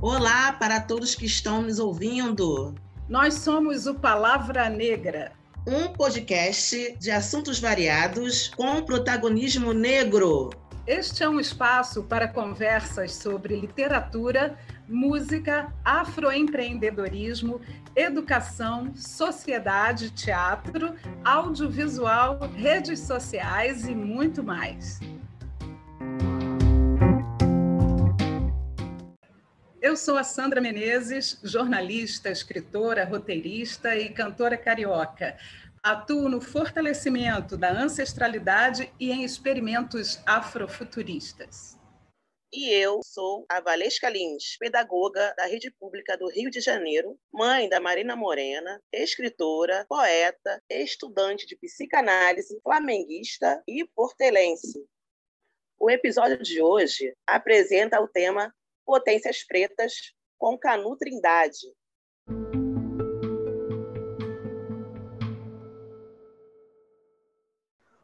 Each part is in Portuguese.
Olá para todos que estão nos ouvindo. Nós somos o Palavra Negra, um podcast de assuntos variados com protagonismo negro. Este é um espaço para conversas sobre literatura, música, afroempreendedorismo, educação, sociedade, teatro, audiovisual, redes sociais e muito mais. Eu sou a Sandra Menezes, jornalista, escritora, roteirista e cantora carioca. Atuo no fortalecimento da ancestralidade e em experimentos afrofuturistas. E eu sou a Valesca Lins, pedagoga da Rede Pública do Rio de Janeiro, mãe da Marina Morena, escritora, poeta, estudante de psicanálise, flamenguista e portelense. O episódio de hoje apresenta o tema Potências Pretas com Canu Trindade.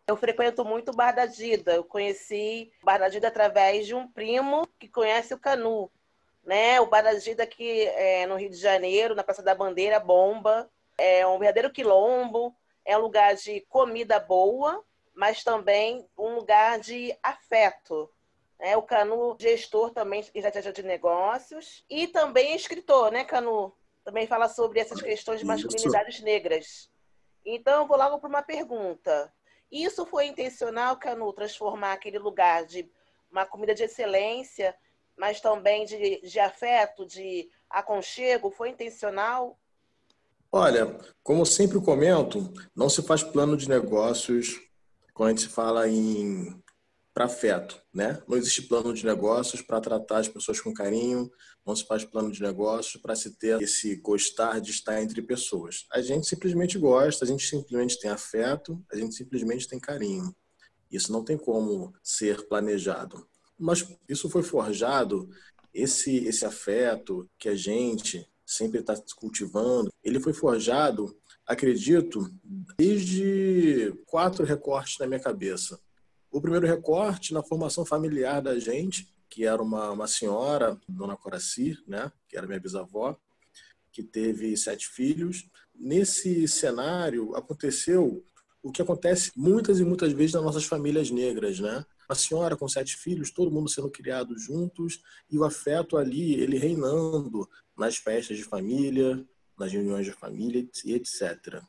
Eu frequento muito o Bar da Dida. Eu conheci o Bar da Dida através de um primo que conhece o Canu. Né? O Bar da Dida aqui é, no Rio de Janeiro, na Praça da Bandeira, bomba. É um verdadeiro quilombo. É um lugar de comida boa, mas também um lugar de afeto. É, o Canu, gestor também, estratégia de negócios. E também escritor, né, Canu? Também fala sobre essas questões de masculinidades Isso. negras. Então, eu vou logo para uma pergunta. Isso foi intencional, Canu, transformar aquele lugar de uma comida de excelência, mas também de, de afeto, de aconchego? Foi intencional? Olha, como sempre comento, não se faz plano de negócios quando a gente fala em para afeto, né? Não existe plano de negócios para tratar as pessoas com carinho, não se faz plano de negócios para se ter esse gostar de estar entre pessoas. A gente simplesmente gosta, a gente simplesmente tem afeto, a gente simplesmente tem carinho. Isso não tem como ser planejado. Mas isso foi forjado, esse, esse afeto que a gente sempre está cultivando, ele foi forjado, acredito, desde quatro recortes na minha cabeça. O primeiro recorte na formação familiar da gente, que era uma, uma senhora, Dona Coraci, né, que era minha bisavó, que teve sete filhos. Nesse cenário aconteceu o que acontece muitas e muitas vezes nas nossas famílias negras, né? Uma senhora com sete filhos, todo mundo sendo criado juntos e o afeto ali, ele reinando nas festas de família, nas reuniões de família e etc.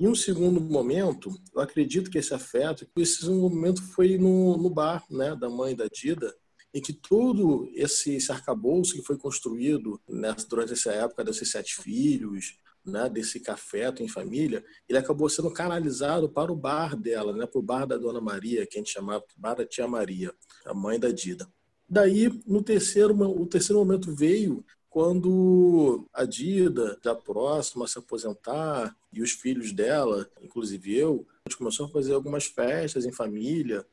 Em um segundo momento, eu acredito que esse afeto, esse momento foi no, no bar né, da mãe da Dida, em que todo esse, esse arcabouço que foi construído nessa, durante essa época desses sete filhos, né, desse café em família, ele acabou sendo canalizado para o bar dela, né, para o bar da Dona Maria, que a gente chamava bar da Tia Maria, a mãe da Dida. Daí, no terceiro, o terceiro momento veio quando a Dida, já próxima a se aposentar, e os filhos dela, inclusive eu, a gente começou a fazer algumas festas em família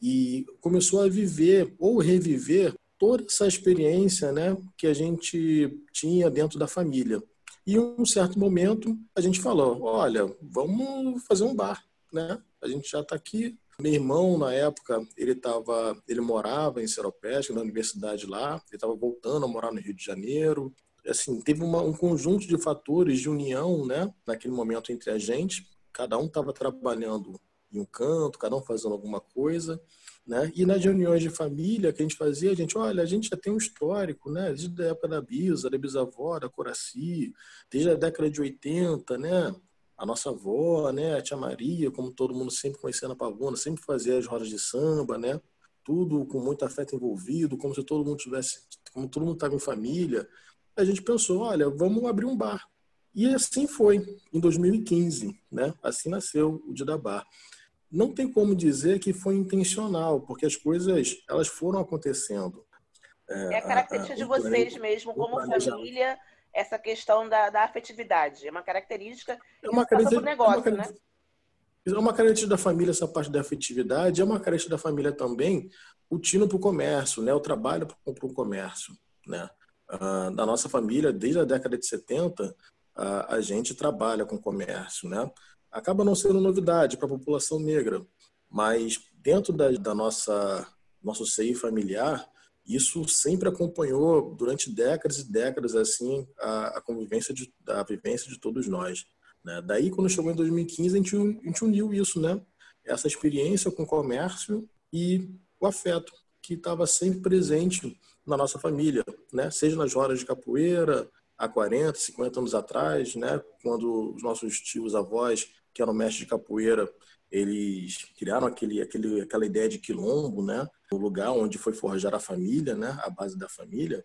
e começou a viver ou reviver toda essa experiência né, que a gente tinha dentro da família. E um certo momento a gente falou, olha, vamos fazer um bar, né? A gente já está aqui, meu irmão, na época, ele tava, ele morava em Seropédica, na universidade lá, ele estava voltando a morar no Rio de Janeiro. Assim, teve uma, um conjunto de fatores de união, né, naquele momento entre a gente. Cada um estava trabalhando em um canto, cada um fazendo alguma coisa, né? E nas reuniões de família que a gente fazia, a gente, olha, a gente já tem um histórico, né? Desde a época da Bisa, da bisavó, da Coraci, desde a década de 80, né? A nossa avó, né, a tia Maria, como todo mundo sempre conhecia na Pavuna, sempre fazia as rodas de samba, né? Tudo com muito afeto envolvido, como se todo mundo tivesse, como todo mundo estava em família. A gente pensou, olha, vamos abrir um bar. E assim foi, em 2015, né? Assim nasceu o Dida Bar. Não tem como dizer que foi intencional, porque as coisas elas foram acontecendo. É, é a característica a, a, de vocês mesmo, como família, essa questão da, da afetividade. É uma característica é uma característica, negócio, é uma, né? É uma característica da família essa parte da afetividade, é uma característica da família também o tino para o comércio, né? o trabalho para o comércio. Né? Ah, da nossa família, desde a década de 70, a, a gente trabalha com comércio. Né? Acaba não sendo novidade para a população negra, mas dentro da, da nossa nosso seio familiar, Isso sempre acompanhou durante décadas e décadas assim a, a convivência de, vivência de todos nós. Né? Daí, quando chegou em 2015, a gente, a gente uniu isso, né? Essa experiência com o comércio e o afeto que estava sempre presente na nossa família, né? Seja nas rodas de capoeira, há 40, 50 anos atrás, né? Quando os nossos tios avós, que eram mestres de capoeira, eles criaram aquele, aquele, aquela ideia de quilombo, né? O lugar onde foi forjar a família, né? A base da família.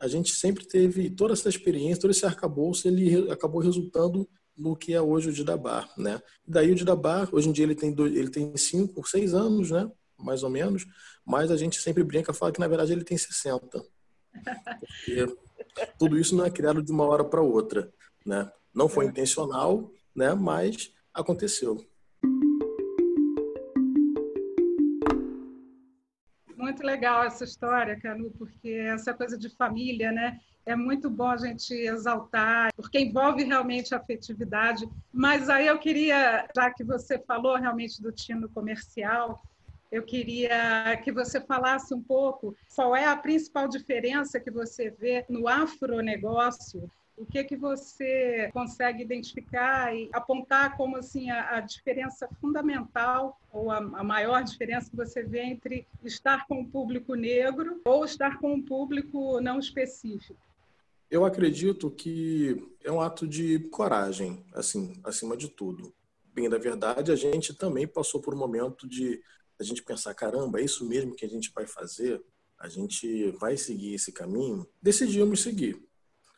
A gente sempre teve toda essa experiência, todo esse arcabouço, ele acabou resultando no que é hoje o Didabar, né? E daí o Didabar, hoje em dia ele tem dois, ele tem cinco, seis anos, né? Mais ou menos, mas a gente sempre brinca, fala que na verdade ele tem 60. Porque tudo isso não é criado de uma hora para outra, né? Não foi intencional, né? Mas aconteceu. Muito legal essa história, Canu, porque essa coisa de família, né? É muito bom a gente exaltar, porque envolve realmente a afetividade. Mas aí eu queria, já que você falou realmente do tino comercial, eu queria que você falasse um pouco qual é a principal diferença que você vê no afronegócio o que que você consegue identificar e apontar como assim a, a diferença fundamental ou a, a, maior diferença que você vê entre estar com o público negro ou estar com um público não específico? Eu acredito que é um ato de coragem, assim, acima de tudo. Bem, na verdade, a gente também passou por um momento de a gente pensar, caramba, é isso mesmo que a gente vai fazer? A gente vai seguir esse caminho? Decidimos seguir.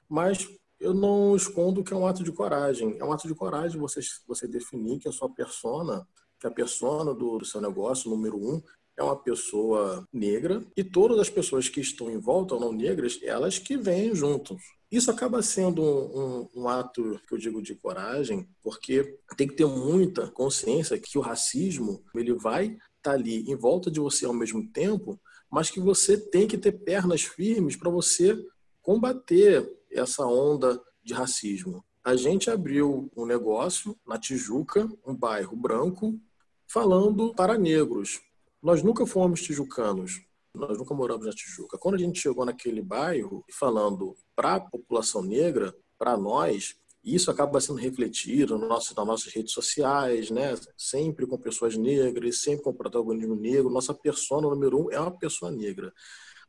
Mas eu não escondo que é um ato de coragem. É um ato de coragem você, você definir que a sua persona, que a persona do, do seu negócio, número um, é uma pessoa negra e todas as pessoas que estão em volta, ou não negras, elas que vêm juntos. Isso acaba sendo um, um, um, ato que eu digo de coragem, porque tem que ter muita consciência que o racismo ele vai estar tá ali em volta de você ao mesmo tempo, mas que você tem que ter pernas firmes para você combater essa onda de racismo. A gente abriu um negócio na Tijuca, um bairro branco, falando para negros. Nós nunca fomos tijucanos, nós nunca moramos na Tijuca. Quando a gente chegou naquele bairro falando para a população negra, para nós, isso acaba sendo refletido no nosso, nas nossas redes sociais, né? sempre com pessoas negras, sempre com protagonismo negro. Nossa persona número um é uma pessoa negra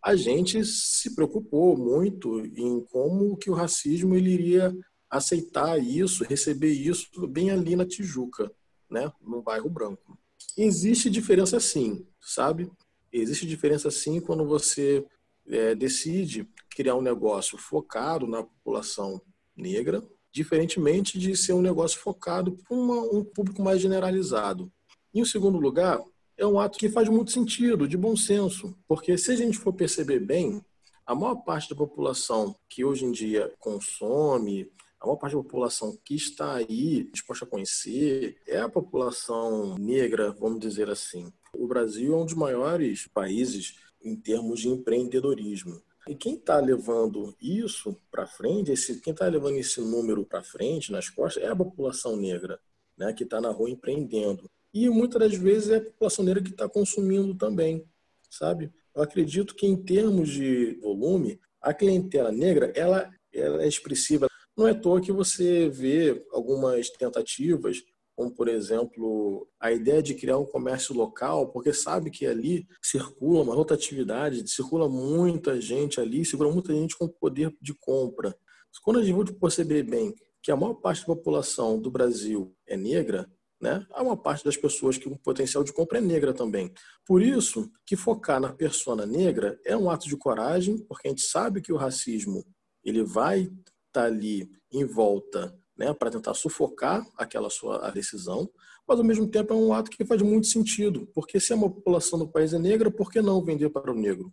a gente se preocupou muito em como que o racismo ele iria aceitar isso, receber isso bem ali na Tijuca, né, no bairro branco. Existe diferença sim, sabe? Existe diferença sim quando você é, decide criar um negócio focado na população negra, diferentemente de ser um negócio focado para um público mais generalizado. Em segundo lugar, é um ato que faz muito sentido, de bom senso, porque se a gente for perceber bem, a maior parte da população que hoje em dia consome, a maior parte da população que está aí disposta a conhecer é a população negra, vamos dizer assim. O Brasil é um dos maiores países em termos de empreendedorismo. E quem está levando isso para frente, esse, quem está levando esse número para frente, nas costas, é a população negra, né, que está na rua empreendendo e muitas das vezes é a população negra que está consumindo também, sabe? Eu acredito que em termos de volume, a clientela negra ela, ela é expressiva. Não é à toa que você vê algumas tentativas, como por exemplo a ideia de criar um comércio local, porque sabe que ali circula uma rotatividade, circula muita gente ali, circula muita gente com poder de compra. Quando a gente perceber bem que a maior parte da população do Brasil é negra, né? Há uma parte das pessoas que o potencial de compra é negra também. Por isso que focar na persona negra é um ato de coragem, porque a gente sabe que o racismo ele vai estar tá ali em volta né, para tentar sufocar aquela sua decisão, mas ao mesmo tempo é um ato que faz muito sentido, porque se a população do país é negra, por que não vender para o negro?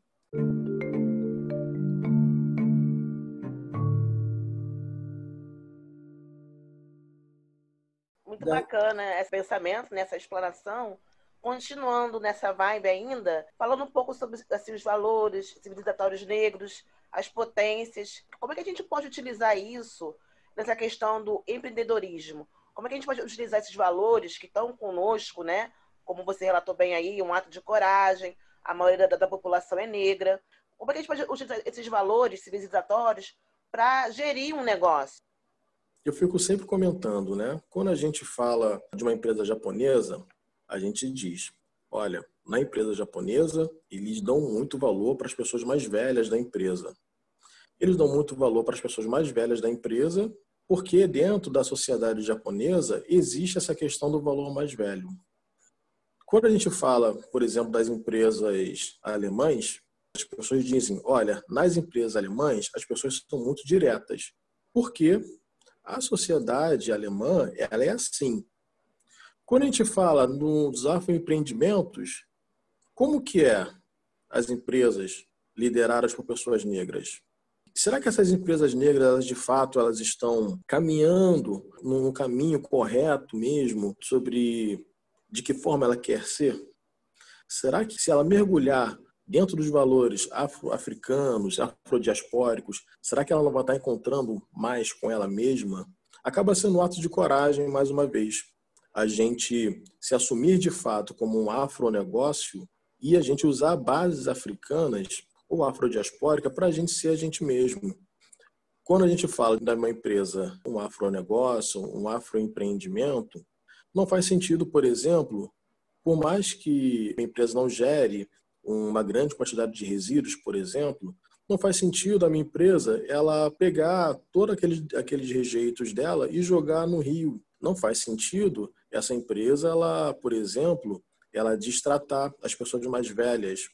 Bacana esse pensamento, nessa exploração. Continuando nessa vibe ainda, falando um pouco sobre assim, os valores civilizatórios negros, as potências. Como é que a gente pode utilizar isso nessa questão do empreendedorismo? Como é que a gente pode utilizar esses valores que estão conosco, né? Como você relatou bem aí, um ato de coragem, a maioria da, da população é negra. Como é que a gente pode utilizar esses valores civilizatórios para gerir um negócio? Eu fico sempre comentando, né? Quando a gente fala de uma empresa japonesa, a gente diz: olha, na empresa japonesa, eles dão muito valor para as pessoas mais velhas da empresa. Eles dão muito valor para as pessoas mais velhas da empresa, porque dentro da sociedade japonesa existe essa questão do valor mais velho. Quando a gente fala, por exemplo, das empresas alemãs, as pessoas dizem: olha, nas empresas alemãs, as pessoas são muito diretas. Porque a sociedade alemã ela é assim. Quando a gente fala nos afroempreendimentos, como que é as empresas lideradas por pessoas negras? Será que essas empresas negras, elas, de fato, elas estão caminhando no caminho correto mesmo sobre de que forma ela quer ser? Será que se ela mergulhar dentro dos valores afro-africanos, afrodiaspóricos, será que ela vai estar encontrando mais com ela mesma? Acaba sendo um ato de coragem, mais uma vez, a gente se assumir de fato como um afronegócio e a gente usar bases africanas ou afrodiaspórica para a gente ser a gente mesmo. Quando a gente fala de uma empresa, um afronegócio, um afroempreendimento, não faz sentido, por exemplo, por mais que a empresa não gere uma grande quantidade de resíduos, por exemplo, não faz sentido a minha empresa ela pegar todos aqueles, aqueles rejeitos dela e jogar no rio. Não faz sentido essa empresa, ela, por exemplo, ela destratar as pessoas mais velhas.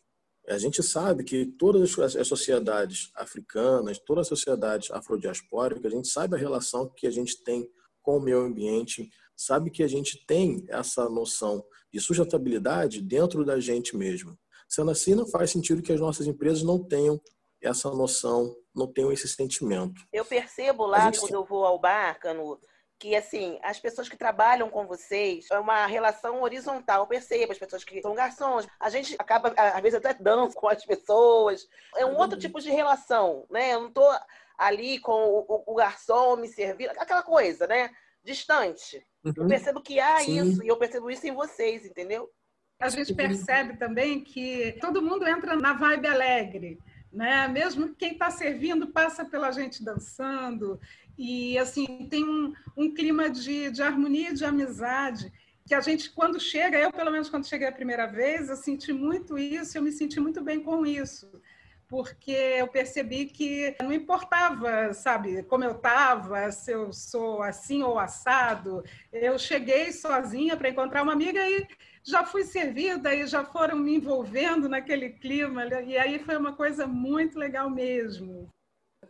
A gente sabe que todas as sociedades africanas, todas as sociedades afrodiaspóricas, a gente sabe a relação que a gente tem com o meio ambiente, sabe que a gente tem essa noção de sustentabilidade dentro da gente mesmo. Sendo assim, não faz sentido que as nossas empresas não tenham essa noção, não tenham esse sentimento. Eu percebo lá gente... quando eu vou ao bar, Cano, que assim, as pessoas que trabalham com vocês é uma relação horizontal, eu percebo, as pessoas que são garçons, a gente acaba, às vezes até dança com as pessoas, é um outro tipo de relação, né? Eu não tô ali com o, o, o garçom me servindo, aquela coisa, né? Distante. Uhum. Eu percebo que há Sim. isso, e eu percebo isso em vocês, entendeu? A gente percebe também que todo mundo entra na vibe alegre, né? Mesmo quem está servindo passa pela gente dançando e assim tem um, um clima de, de harmonia, de amizade que a gente quando chega, eu pelo menos quando cheguei a primeira vez, eu senti muito isso, eu me senti muito bem com isso porque eu percebi que não importava, sabe, como eu estava, se eu sou assim ou assado. Eu cheguei sozinha para encontrar uma amiga e já fui servida e já foram me envolvendo naquele clima. E aí foi uma coisa muito legal mesmo.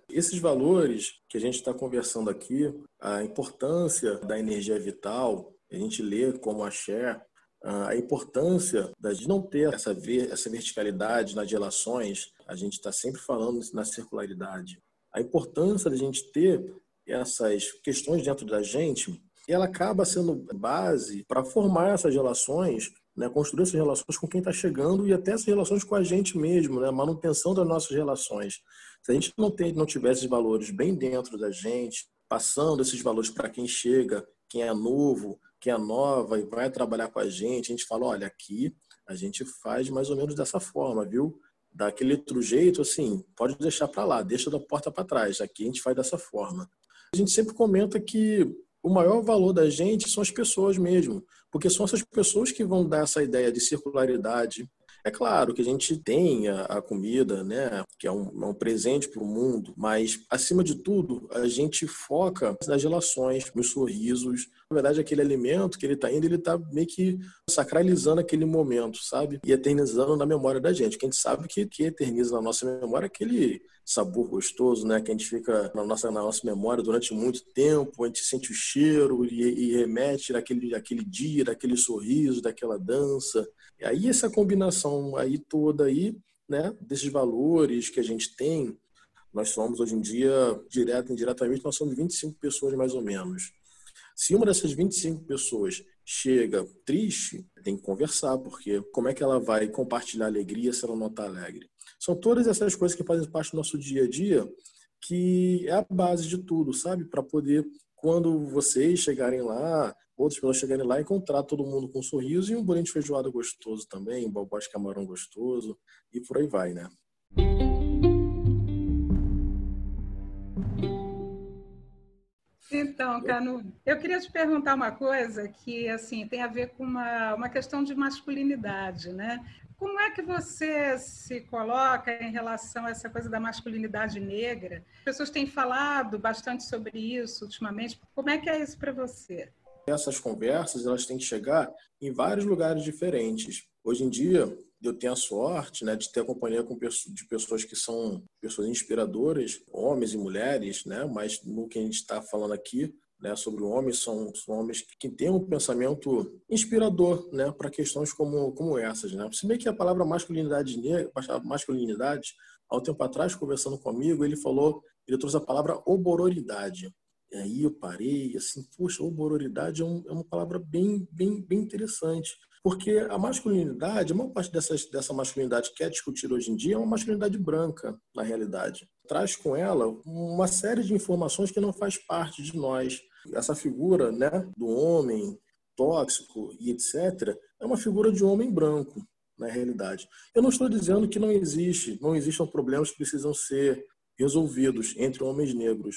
Esses valores que a gente está conversando aqui, a importância da energia vital, a gente lê como a Cher, a importância de não ter essa, essa verticalidade nas relações, a gente está sempre falando na circularidade. A importância da gente ter essas questões dentro da gente, ela acaba sendo base para formar essas relações, né, construir essas relações com quem está chegando e até essas relações com a gente mesmo, né, manutenção das nossas relações. Se a gente não, tem, não tiver esses valores bem dentro da gente, passando esses valores para quem chega, quem é novo, que é nova e vai trabalhar com a gente, a gente fala, olha, aqui a gente faz mais ou menos dessa forma, viu? Daquele outro jeito, assim, pode deixar para lá, deixa da porta para trás. Aqui a gente faz dessa forma. A gente sempre comenta que o maior valor da gente são as pessoas mesmo, porque são essas pessoas que vão dar essa ideia de circularidade, é claro que a gente tem a, a comida, né, que é um, é um presente para o mundo, mas, acima de tudo, a gente foca nas relações, nos sorrisos. Na verdade, aquele alimento que ele está indo, ele está meio que sacralizando aquele momento, sabe? E eternizando na memória da gente. Que a gente sabe que, que eterniza na nossa memória aquele sabor gostoso, né? Que a gente fica na nossa, na nossa memória durante muito tempo, a gente sente o cheiro e, e remete daquele, daquele dia, daquele sorriso, daquela dança. E aí essa combinação aí toda aí, né, desses valores que a gente tem, nós somos hoje em dia, direto e indiretamente, nós somos 25 pessoas mais ou menos. Se uma dessas 25 pessoas chega triste, tem que conversar, porque como é que ela vai compartilhar alegria se ela não está alegre? São todas essas coisas que fazem parte do nosso dia a dia que é a base de tudo, sabe? Para poder, quando vocês chegarem lá, outras pessoas chegarem lá encontrar todo mundo com um sorriso e um bolinho de feijoada gostoso também, um bobó de camarão gostoso e por aí vai, né? Então, Canu, eu queria te perguntar uma coisa que assim tem a ver com uma, uma questão de masculinidade, né? Como é que você se coloca em relação a essa coisa da masculinidade negra? As pessoas têm falado bastante sobre isso ultimamente. Como é que é isso para você? Essas conversas elas têm que chegar em vários lugares diferentes. Hoje em dia, eu tenho a sorte né, de ter companhia com, de pessoas que são pessoas inspiradoras, homens e mulheres, né, mas no que a gente está falando aqui, né, sobre homens, são, são homens que têm um pensamento inspirador né, para questões como, como essas. Né? Se bem que a palavra masculinidade negra, masculinidade, há um tempo atrás, conversando comigo, ele falou, ele trouxe a palavra obororidade. E aí eu parei, assim, poxa, obororidade é, um, é uma palavra bem, bem, bem interessante. Porque a masculinidade, a maior parte dessas, dessa masculinidade que é discutida hoje em dia é uma masculinidade branca, na realidade. Traz com ela uma série de informações que não faz parte de nós. Essa figura né, do homem tóxico e etc., é uma figura de homem branco, na realidade. Eu não estou dizendo que não existe, não existam problemas que precisam ser resolvidos entre homens negros,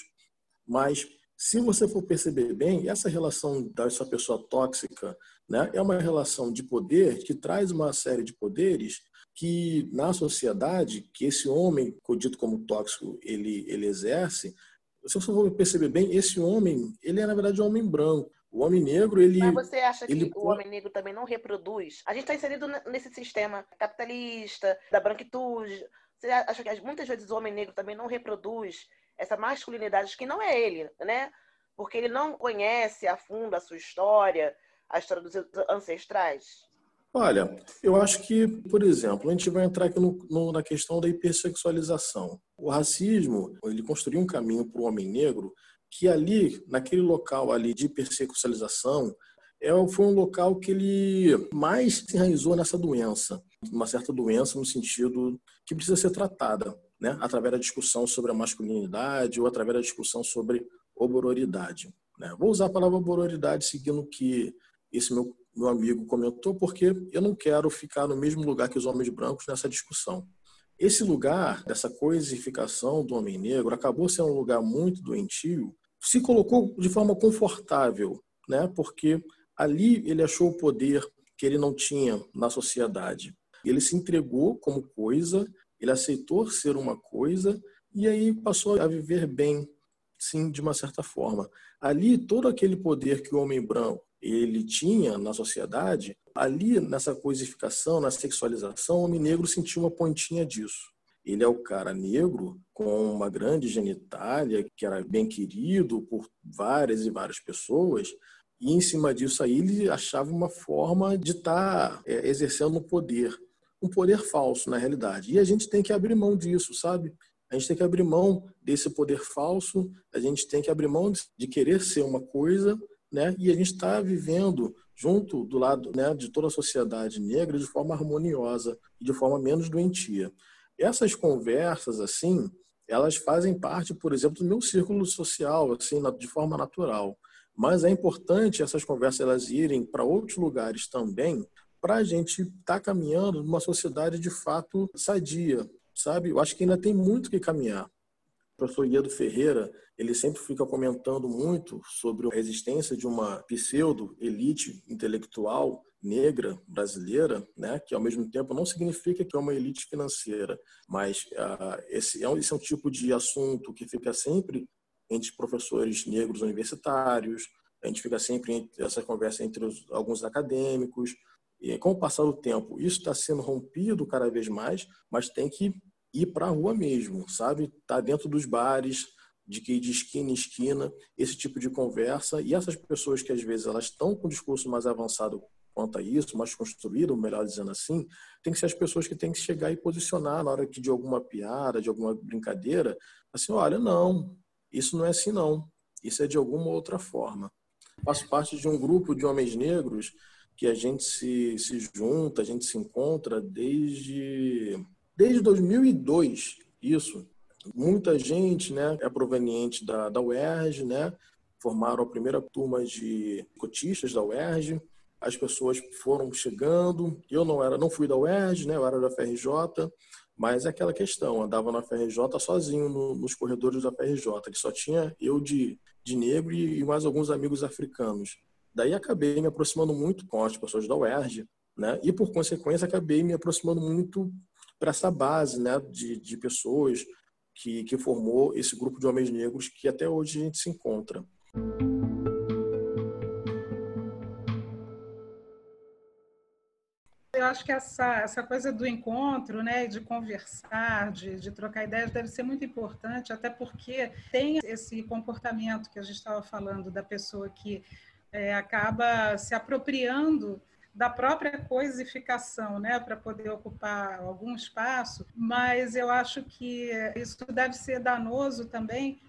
mas se você for perceber bem, essa relação dessa pessoa tóxica né, é uma relação de poder que traz uma série de poderes que na sociedade, que esse homem, dito como tóxico, ele, ele exerce, se você for perceber bem, esse homem, ele é na verdade um homem branco. O homem negro, ele. Mas você acha que o homem negro também não reproduz? A gente está inserido nesse sistema capitalista, da branquitude. Você acha que muitas vezes o homem negro também não reproduz essa masculinidade que não é ele, né? Porque ele não conhece a fundo a sua história, a história dos ancestrais. Olha, eu acho que, por exemplo, a gente vai entrar aqui no, no, na questão da hipersexualização. O racismo, ele construiu um caminho para o homem negro que ali, naquele local ali de hipersexualização, é, foi um local que ele mais se enraizou nessa doença, uma certa doença no sentido que precisa ser tratada né, através da discussão sobre a masculinidade ou através da discussão sobre obororidade. Né? Vou usar a palavra obororidade seguindo o que esse meu, meu amigo comentou, porque eu não quero ficar no mesmo lugar que os homens brancos nessa discussão. Esse lugar, dessa coisificação do homem negro, acabou sendo um lugar muito doentio, se colocou de forma confortável, né? porque ali ele achou o poder que ele não tinha na sociedade. Ele se entregou como coisa ele aceitou ser uma coisa e aí passou a viver bem, sim, de uma certa forma. Ali, todo aquele poder que o homem branco ele tinha na sociedade, ali nessa coisificação, na sexualização, o homem negro sentiu uma pontinha disso. Ele é o cara negro com uma grande genitália, que era bem querido por várias e várias pessoas, e em cima disso aí ele achava uma forma de estar tá, é, exercendo o poder um poder falso na realidade. E a gente tem que abrir mão disso, sabe? A gente tem que abrir mão desse poder falso, a gente tem que abrir mão de querer ser uma coisa, né? E a gente está vivendo junto do lado né, de toda a sociedade negra de forma harmoniosa e de forma menos doentia. Essas conversas, assim, elas fazem parte, por exemplo, do meu círculo social, assim, de forma natural. Mas é importante essas conversas elas irem para outros lugares também, para a gente estar tá caminhando numa sociedade de fato sadia, sabe? Eu acho que ainda tem muito que caminhar. O professor Iedo Ferreira, ele sempre fica comentando muito sobre a existência de uma pseudo-elite intelectual negra brasileira, né, que ao mesmo tempo não significa que é uma elite financeira, mas uh, esse, é um, esse é um tipo de assunto que fica sempre entre professores negros universitários, a gente fica sempre essa conversa entre os, alguns acadêmicos, e com o passar do tempo, isso está sendo rompido cada vez mais, mas tem que ir para a rua mesmo, sabe? Tá dentro dos bares, de que de esquina em esquina, esse tipo de conversa. E essas pessoas que às vezes elas estão com um discurso mais avançado quanto a isso, mais construído, melhor dizendo assim, tem que ser as pessoas que têm que chegar e posicionar na hora que de alguma piada, de alguma brincadeira, assim, olha, não, isso não é assim não, isso é de alguma outra forma. Faço parte de um grupo de homens negros que a gente se, se junta, a gente se encontra desde, desde 2002, isso. Muita gente né, é proveniente da, da UERJ, né, formaram a primeira turma de cotistas da UERJ, as pessoas foram chegando, eu não era, não fui da UERJ, né, eu era da FRJ, mas é aquela questão, andava na FRJ sozinho no, nos corredores da FRJ, que só tinha eu de, de negro e mais alguns amigos africanos. Daí acabei me aproximando muito com as pessoas da UERJ, né? E por consequência acabei me aproximando muito para essa base, né, de, de pessoas que, que formou esse grupo de homens negros que até hoje a gente se encontra. Eu acho que essa, essa coisa do encontro, né, de conversar, de, de trocar ideias, deve ser muito importante, até porque tem esse comportamento que a gente estava falando da pessoa que é, acaba se apropriando da própria coisificação, né, para poder ocupar algum espaço, mas eu acho que isso deve ser danoso também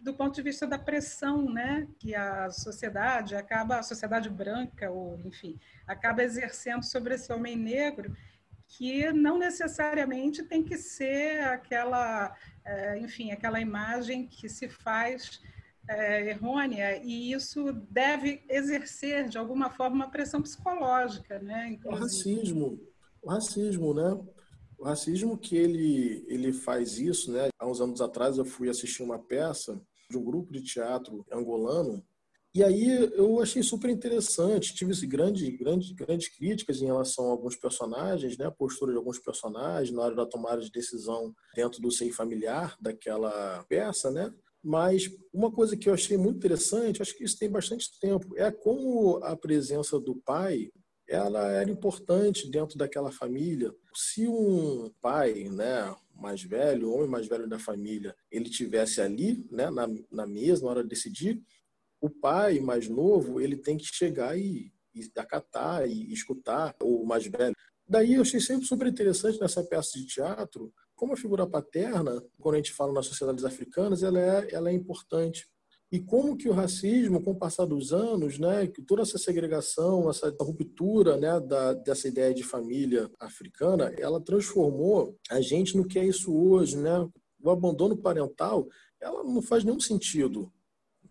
do ponto de vista da pressão, né, que a sociedade acaba, a sociedade branca ou enfim, acaba exercendo sobre esse homem negro, que não necessariamente tem que ser aquela, é, enfim, aquela imagem que se faz é, errônea e isso deve exercer de alguma forma uma pressão psicológica, né? Inclusive. O racismo, o racismo, né? O racismo que ele ele faz isso, né? Há uns anos atrás eu fui assistir uma peça de um grupo de teatro angolano e aí eu achei super interessante, tive grandes, grandes, grandes críticas em relação a alguns personagens, né, a postura de alguns personagens na hora da tomada de decisão dentro do seio familiar daquela peça, né? Mas uma coisa que eu achei muito interessante, acho que isso tem bastante tempo, é como a presença do pai ela era importante dentro daquela família. Se um pai, né, mais velho, homem mais velho da família, ele tivesse ali, né, na, na mesa, na hora de decidir, o pai mais novo, ele tem que chegar e, e acatar e escutar o mais velho. Daí eu achei sempre super interessante nessa peça de teatro como a figura paterna, quando a gente fala nas sociedades africanas, ela é, ela é importante. E como que o racismo, com o passar dos anos, né, que toda essa segregação, essa ruptura né, da, dessa ideia de família africana, ela transformou a gente no que é isso hoje. Né? O abandono parental, ela não faz nenhum sentido,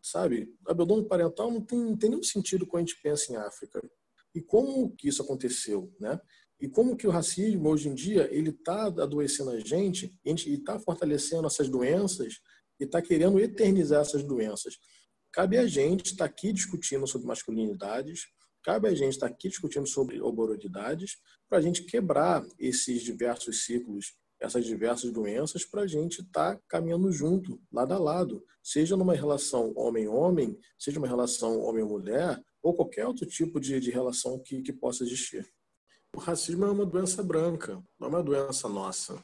sabe? O abandono parental não tem, não tem nenhum sentido quando a gente pensa em África. E como que isso aconteceu, né? E como que o racismo, hoje em dia, ele está adoecendo a gente e está fortalecendo essas doenças e está querendo eternizar essas doenças. Cabe a gente estar tá aqui discutindo sobre masculinidades, cabe a gente estar tá aqui discutindo sobre oboroidades, para a gente quebrar esses diversos ciclos, essas diversas doenças, para a gente estar tá caminhando junto, lado a lado, seja numa relação homem-homem, seja uma relação homem-mulher, ou qualquer outro tipo de, de relação que, que possa existir. O racismo é uma doença branca, não é uma doença nossa.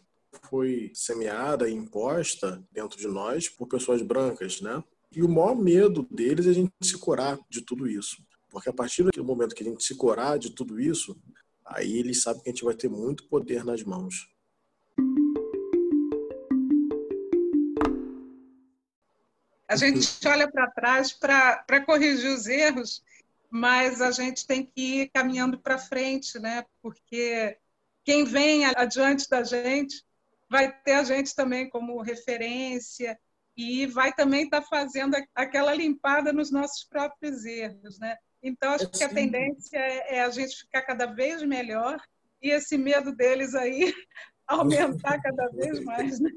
Foi semeada e imposta dentro de nós por pessoas brancas, né? E o maior medo deles é a gente se curar de tudo isso. Porque a partir do momento que a gente se curar de tudo isso, aí eles sabem que a gente vai ter muito poder nas mãos. A gente olha para trás para corrigir os erros mas a gente tem que ir caminhando para frente, né? Porque quem vem adiante da gente vai ter a gente também como referência e vai também estar tá fazendo aquela limpada nos nossos próprios erros, né? Então acho que a tendência é, é a gente ficar cada vez melhor e esse medo deles aí aumentar cada vez mais. Né?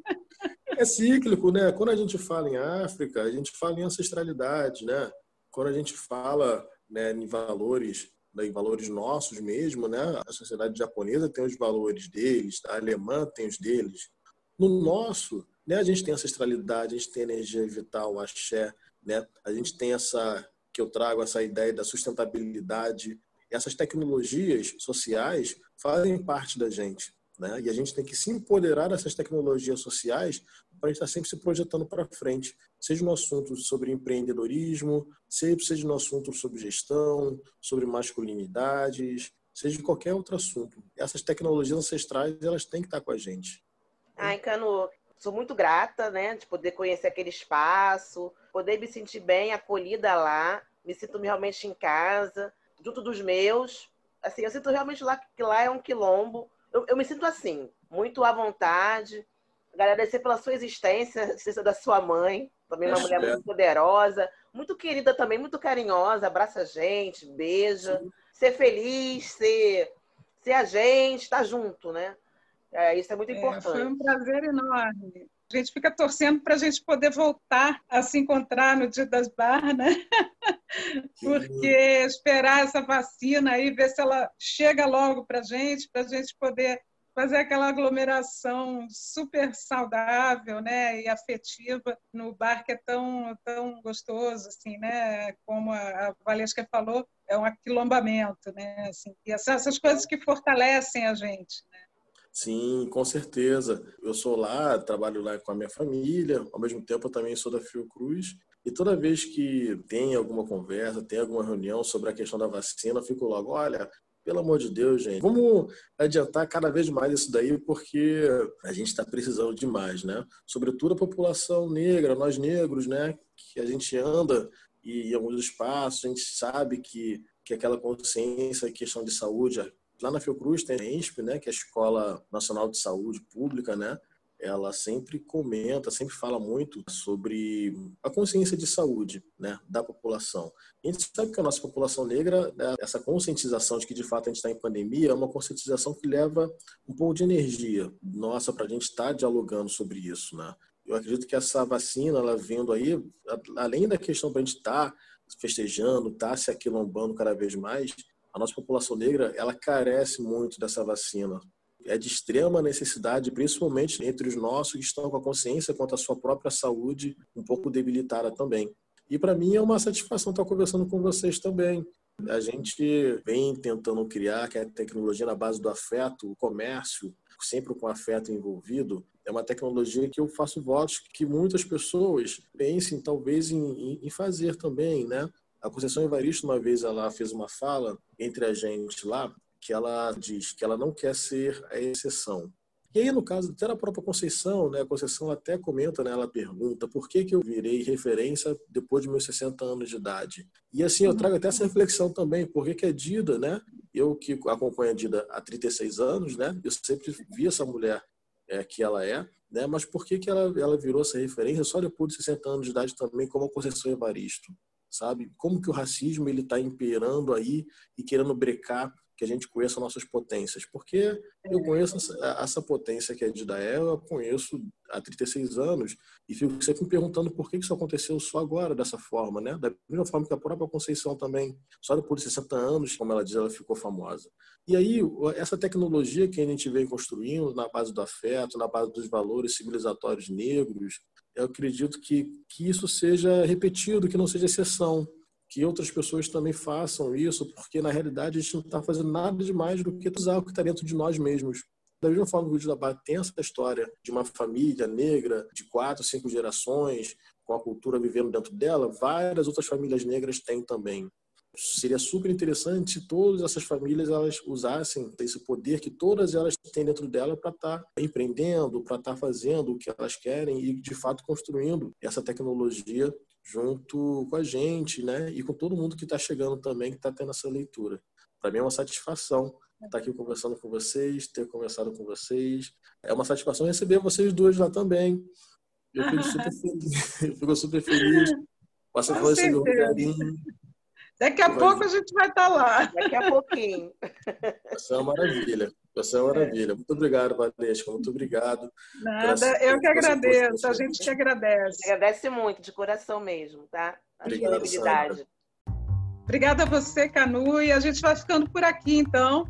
É cíclico, né? Quando a gente fala em África, a gente fala em ancestralidade, né? Quando a gente fala né, em valores né, em valores nossos mesmo, né? A sociedade japonesa tem os valores deles, a alemã tem os deles. No nosso, né, a gente tem ancestralidade, a gente tem energia vital, axé, né? A gente tem essa que eu trago essa ideia da sustentabilidade. Essas tecnologias sociais fazem parte da gente, né? E a gente tem que se empoderar dessas tecnologias sociais para estar sempre se projetando para frente, seja no assunto sobre empreendedorismo, seja no assunto sobre gestão, sobre masculinidades, seja qualquer outro assunto. Essas tecnologias ancestrais, elas têm que estar com a gente. Ai, Cano, sou muito grata, né, de poder conhecer aquele espaço, poder me sentir bem acolhida lá, me sinto realmente em casa, junto dos meus. Assim, eu sinto realmente lá que lá é um quilombo. Eu, eu me sinto assim, muito à vontade, agradecer pela sua existência, a existência da sua mãe, também uma mulher muito poderosa, muito querida também, muito carinhosa, abraça a gente, beija, Sim. ser feliz, ser, ser a gente, estar tá junto, né? É, isso é muito importante. foi um prazer enorme. A gente fica torcendo para a gente poder voltar a se encontrar no Dia das Barras, né? Porque esperar essa vacina aí, ver se ela chega logo para a gente, para a gente poder fazer aquela aglomeração super saudável, né, e afetiva no bar que é tão tão gostoso, assim, né, como a Valesca falou, é um aquilombamento, né, assim, e essas coisas que fortalecem a gente, né. Sim, com certeza. Eu sou lá, trabalho lá com a minha família, ao mesmo tempo eu também sou da Fiocruz. E toda vez que tem alguma conversa, tem alguma reunião sobre a questão da vacina, eu fico logo, olha, pelo amor de Deus, gente, vamos adiantar cada vez mais isso daí, porque a gente está precisando demais, né? Sobretudo a população negra, nós negros, né? Que a gente anda e em alguns espaços a gente sabe que, que aquela consciência, questão de saúde, Lá na Fiocruz tem a ENSP, né, que é a Escola Nacional de Saúde Pública, né? Ela sempre comenta, sempre fala muito sobre a consciência de saúde né, da população. A gente sabe que a nossa população negra, né, essa conscientização de que de fato a gente está em pandemia, é uma conscientização que leva um pouco de energia nossa para a gente estar tá dialogando sobre isso. Né? Eu acredito que essa vacina, ela vindo aí, além da questão para a gente estar tá festejando, tá se aquilombando cada vez mais, a nossa população negra ela carece muito dessa vacina. É de extrema necessidade, principalmente entre os nossos que estão com a consciência quanto à sua própria saúde um pouco debilitada também. E para mim é uma satisfação estar conversando com vocês também. A gente vem tentando criar que a tecnologia na base do afeto, o comércio, sempre com afeto envolvido, é uma tecnologia que eu faço votos que muitas pessoas pensem talvez em, em fazer também, né? A Conceição Evaristo, uma vez, ela fez uma fala entre a gente lá, que ela diz que ela não quer ser a exceção. E aí, no caso, até na própria Conceição, né, a Conceição até comenta, né, ela pergunta por que, que eu virei referência depois de meus 60 anos de idade. E assim, eu trago até essa reflexão também, por que, que a Dida, né, eu que acompanho a Dida há 36 anos, né, eu sempre vi essa mulher é, que ela é, né, mas por que, que ela, ela virou essa referência só depois de 60 anos de idade também, como a Conceição Evaristo? Sabe? Como que o racismo ele está imperando aí e querendo brecar que a gente conheça nossas potências, porque eu conheço essa, potência que é de Dael, eu conheço há 36 anos e fico sempre me perguntando por que isso aconteceu só agora dessa forma, né? Da mesma forma que a própria Conceição também, só depois de 60 anos, como ela diz, ela ficou famosa. E aí, essa tecnologia que a gente vem construindo na base do afeto, na base dos valores civilizatórios negros, eu acredito que, que isso seja repetido, que não seja exceção, que outras pessoas também façam isso, porque na realidade a gente não está fazendo nada de mais do que usar o que está dentro de nós mesmos. Da mesma forma que o Barra tem essa história de uma família negra de quatro, cinco gerações, com a cultura vivendo dentro dela, várias outras famílias negras têm também seria super interessante se todas essas famílias elas usassem esse poder que todas elas têm dentro dela para estar tá empreendendo, para estar tá fazendo o que elas querem e de fato construindo essa tecnologia junto com a gente, né? E com todo mundo que está chegando também, que está tendo essa leitura. Para mim é uma satisfação estar aqui conversando com vocês, ter conversado com vocês. É uma satisfação receber vocês dois lá também. Eu fico super feliz. Eu fico super feliz. Passa por esse meu carinho. Daqui a pouco a gente vai estar tá lá. Daqui a pouquinho. Você é uma maravilha. Você é uma maravilha. Muito obrigado, Valesca. Muito obrigado. Nada, eu que agradeço. A gente que agradece. Agradece muito, de coração mesmo, tá? A obrigado, disponibilidade. Obrigada a você, Canu. E a gente vai ficando por aqui, então.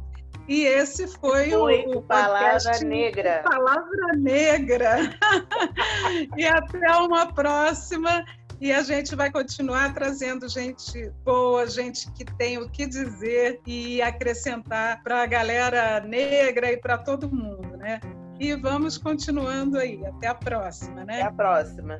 E esse foi, foi o, o Palavra Negra. Palavra Negra. e até uma próxima. E a gente vai continuar trazendo gente boa, gente que tem o que dizer e acrescentar para a galera negra e para todo mundo, né? E vamos continuando aí. Até a próxima, né? Até a próxima.